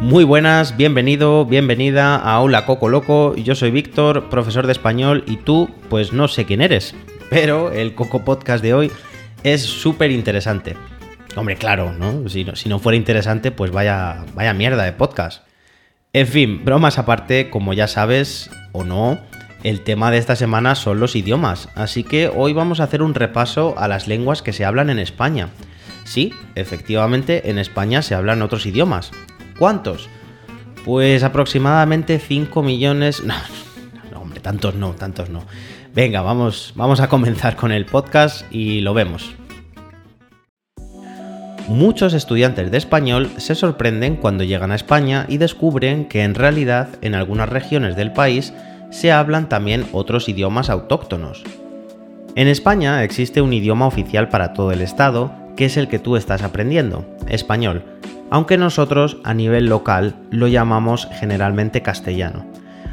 Muy buenas, bienvenido, bienvenida a Hola Coco Loco. Yo soy Víctor, profesor de español, y tú, pues no sé quién eres, pero el Coco Podcast de hoy es súper interesante. Hombre, claro, ¿no? Si, ¿no? si no fuera interesante, pues vaya, vaya mierda de podcast. En fin, bromas aparte, como ya sabes o no, el tema de esta semana son los idiomas, así que hoy vamos a hacer un repaso a las lenguas que se hablan en España. Sí, efectivamente, en España se hablan otros idiomas. ¿Cuántos? Pues aproximadamente 5 millones... No, no, hombre, tantos no, tantos no. Venga, vamos, vamos a comenzar con el podcast y lo vemos. Muchos estudiantes de español se sorprenden cuando llegan a España y descubren que en realidad en algunas regiones del país se hablan también otros idiomas autóctonos. En España existe un idioma oficial para todo el Estado, que es el que tú estás aprendiendo, español, aunque nosotros a nivel local lo llamamos generalmente castellano.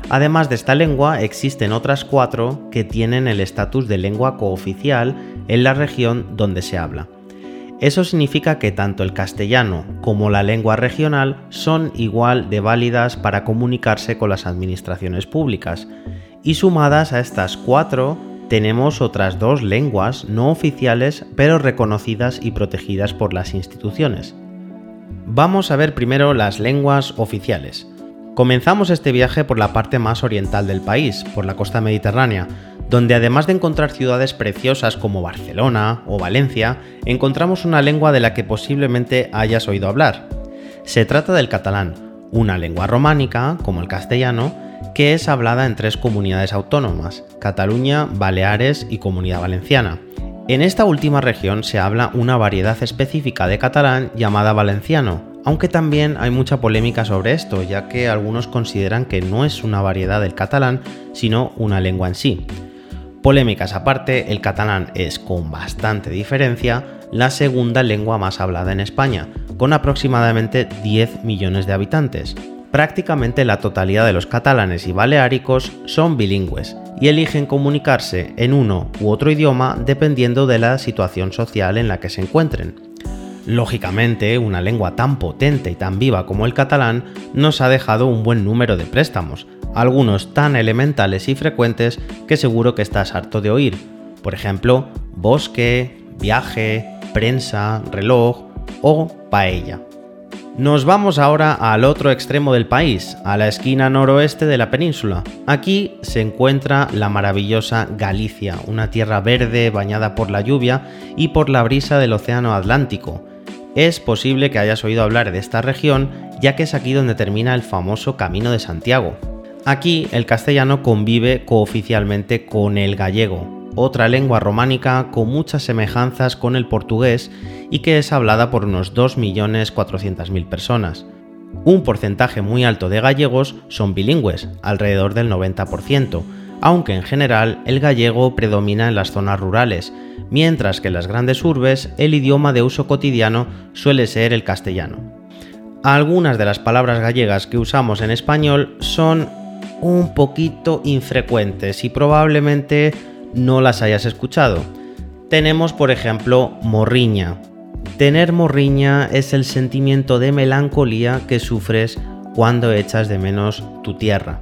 Además de esta lengua, existen otras cuatro que tienen el estatus de lengua cooficial en la región donde se habla. Eso significa que tanto el castellano como la lengua regional son igual de válidas para comunicarse con las administraciones públicas. Y sumadas a estas cuatro, tenemos otras dos lenguas no oficiales pero reconocidas y protegidas por las instituciones. Vamos a ver primero las lenguas oficiales. Comenzamos este viaje por la parte más oriental del país, por la costa mediterránea, donde además de encontrar ciudades preciosas como Barcelona o Valencia, encontramos una lengua de la que posiblemente hayas oído hablar. Se trata del catalán, una lengua románica, como el castellano, que es hablada en tres comunidades autónomas, Cataluña, Baleares y Comunidad Valenciana. En esta última región se habla una variedad específica de catalán llamada valenciano, aunque también hay mucha polémica sobre esto, ya que algunos consideran que no es una variedad del catalán, sino una lengua en sí. Polémicas aparte, el catalán es con bastante diferencia la segunda lengua más hablada en España, con aproximadamente 10 millones de habitantes. Prácticamente la totalidad de los catalanes y baleáricos son bilingües y eligen comunicarse en uno u otro idioma dependiendo de la situación social en la que se encuentren. Lógicamente, una lengua tan potente y tan viva como el catalán nos ha dejado un buen número de préstamos, algunos tan elementales y frecuentes que seguro que estás harto de oír. Por ejemplo, bosque, viaje, prensa, reloj o paella. Nos vamos ahora al otro extremo del país, a la esquina noroeste de la península. Aquí se encuentra la maravillosa Galicia, una tierra verde bañada por la lluvia y por la brisa del Océano Atlántico, es posible que hayas oído hablar de esta región, ya que es aquí donde termina el famoso Camino de Santiago. Aquí el castellano convive cooficialmente con el gallego, otra lengua románica con muchas semejanzas con el portugués y que es hablada por unos 2.400.000 personas. Un porcentaje muy alto de gallegos son bilingües, alrededor del 90%, aunque en general el gallego predomina en las zonas rurales, mientras que en las grandes urbes el idioma de uso cotidiano suele ser el castellano. Algunas de las palabras gallegas que usamos en español son un poquito infrecuentes y probablemente no las hayas escuchado. Tenemos por ejemplo morriña. Tener morriña es el sentimiento de melancolía que sufres cuando echas de menos tu tierra.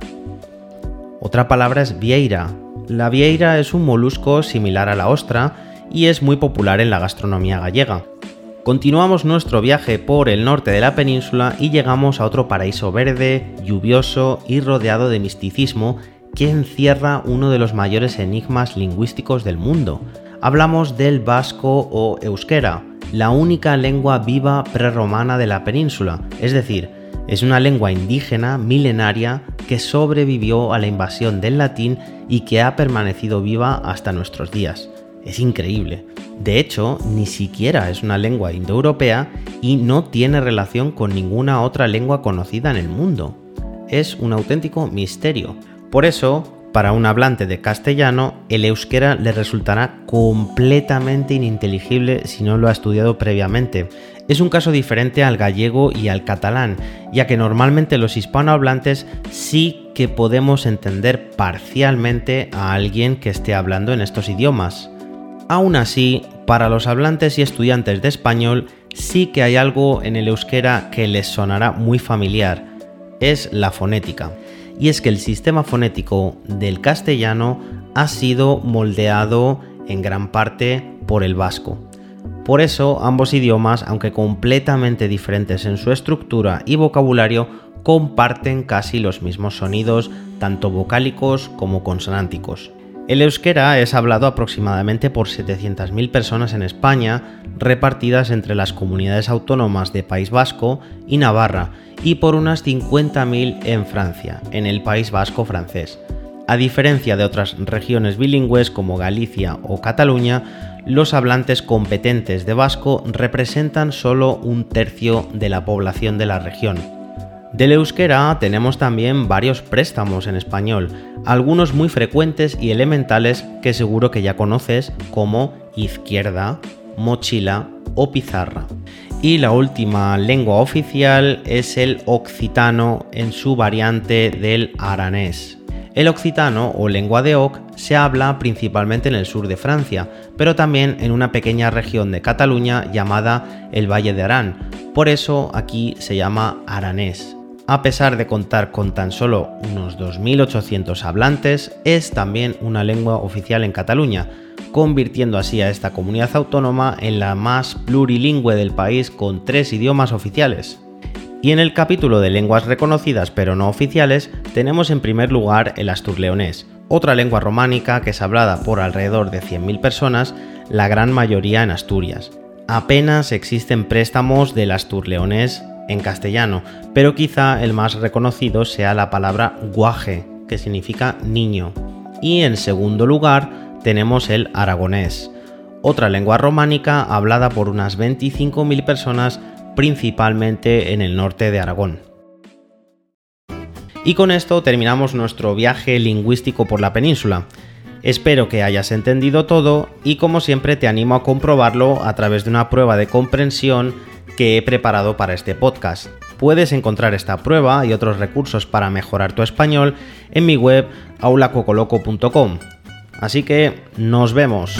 Otra palabra es vieira. La vieira es un molusco similar a la ostra y es muy popular en la gastronomía gallega. Continuamos nuestro viaje por el norte de la península y llegamos a otro paraíso verde, lluvioso y rodeado de misticismo que encierra uno de los mayores enigmas lingüísticos del mundo. Hablamos del vasco o euskera, la única lengua viva prerromana de la península, es decir, es una lengua indígena milenaria que sobrevivió a la invasión del latín y que ha permanecido viva hasta nuestros días. Es increíble. De hecho, ni siquiera es una lengua indoeuropea y no tiene relación con ninguna otra lengua conocida en el mundo. Es un auténtico misterio. Por eso, para un hablante de castellano, el euskera le resultará completamente ininteligible si no lo ha estudiado previamente. Es un caso diferente al gallego y al catalán, ya que normalmente los hispanohablantes sí que podemos entender parcialmente a alguien que esté hablando en estos idiomas. Aún así, para los hablantes y estudiantes de español, sí que hay algo en el euskera que les sonará muy familiar, es la fonética. Y es que el sistema fonético del castellano ha sido moldeado en gran parte por el vasco. Por eso ambos idiomas, aunque completamente diferentes en su estructura y vocabulario, comparten casi los mismos sonidos, tanto vocálicos como consonánticos. El euskera es hablado aproximadamente por 700.000 personas en España, repartidas entre las comunidades autónomas de País Vasco y Navarra, y por unas 50.000 en Francia, en el País Vasco francés. A diferencia de otras regiones bilingües como Galicia o Cataluña, los hablantes competentes de vasco representan solo un tercio de la población de la región. Del euskera tenemos también varios préstamos en español, algunos muy frecuentes y elementales que seguro que ya conoces como izquierda, mochila o pizarra. Y la última lengua oficial es el occitano en su variante del aranés. El occitano o lengua de Oc se habla principalmente en el sur de Francia, pero también en una pequeña región de Cataluña llamada el Valle de Arán. Por eso aquí se llama aranés. A pesar de contar con tan solo unos 2.800 hablantes, es también una lengua oficial en Cataluña, convirtiendo así a esta comunidad autónoma en la más plurilingüe del país con tres idiomas oficiales. Y en el capítulo de lenguas reconocidas pero no oficiales tenemos en primer lugar el asturleonés, otra lengua románica que es hablada por alrededor de 100.000 personas, la gran mayoría en Asturias. Apenas existen préstamos del asturleonés en castellano, pero quizá el más reconocido sea la palabra guaje, que significa niño. Y en segundo lugar tenemos el aragonés, otra lengua románica hablada por unas 25.000 personas principalmente en el norte de Aragón. Y con esto terminamos nuestro viaje lingüístico por la península. Espero que hayas entendido todo y como siempre te animo a comprobarlo a través de una prueba de comprensión que he preparado para este podcast. Puedes encontrar esta prueba y otros recursos para mejorar tu español en mi web aulacocoloco.com. Así que nos vemos.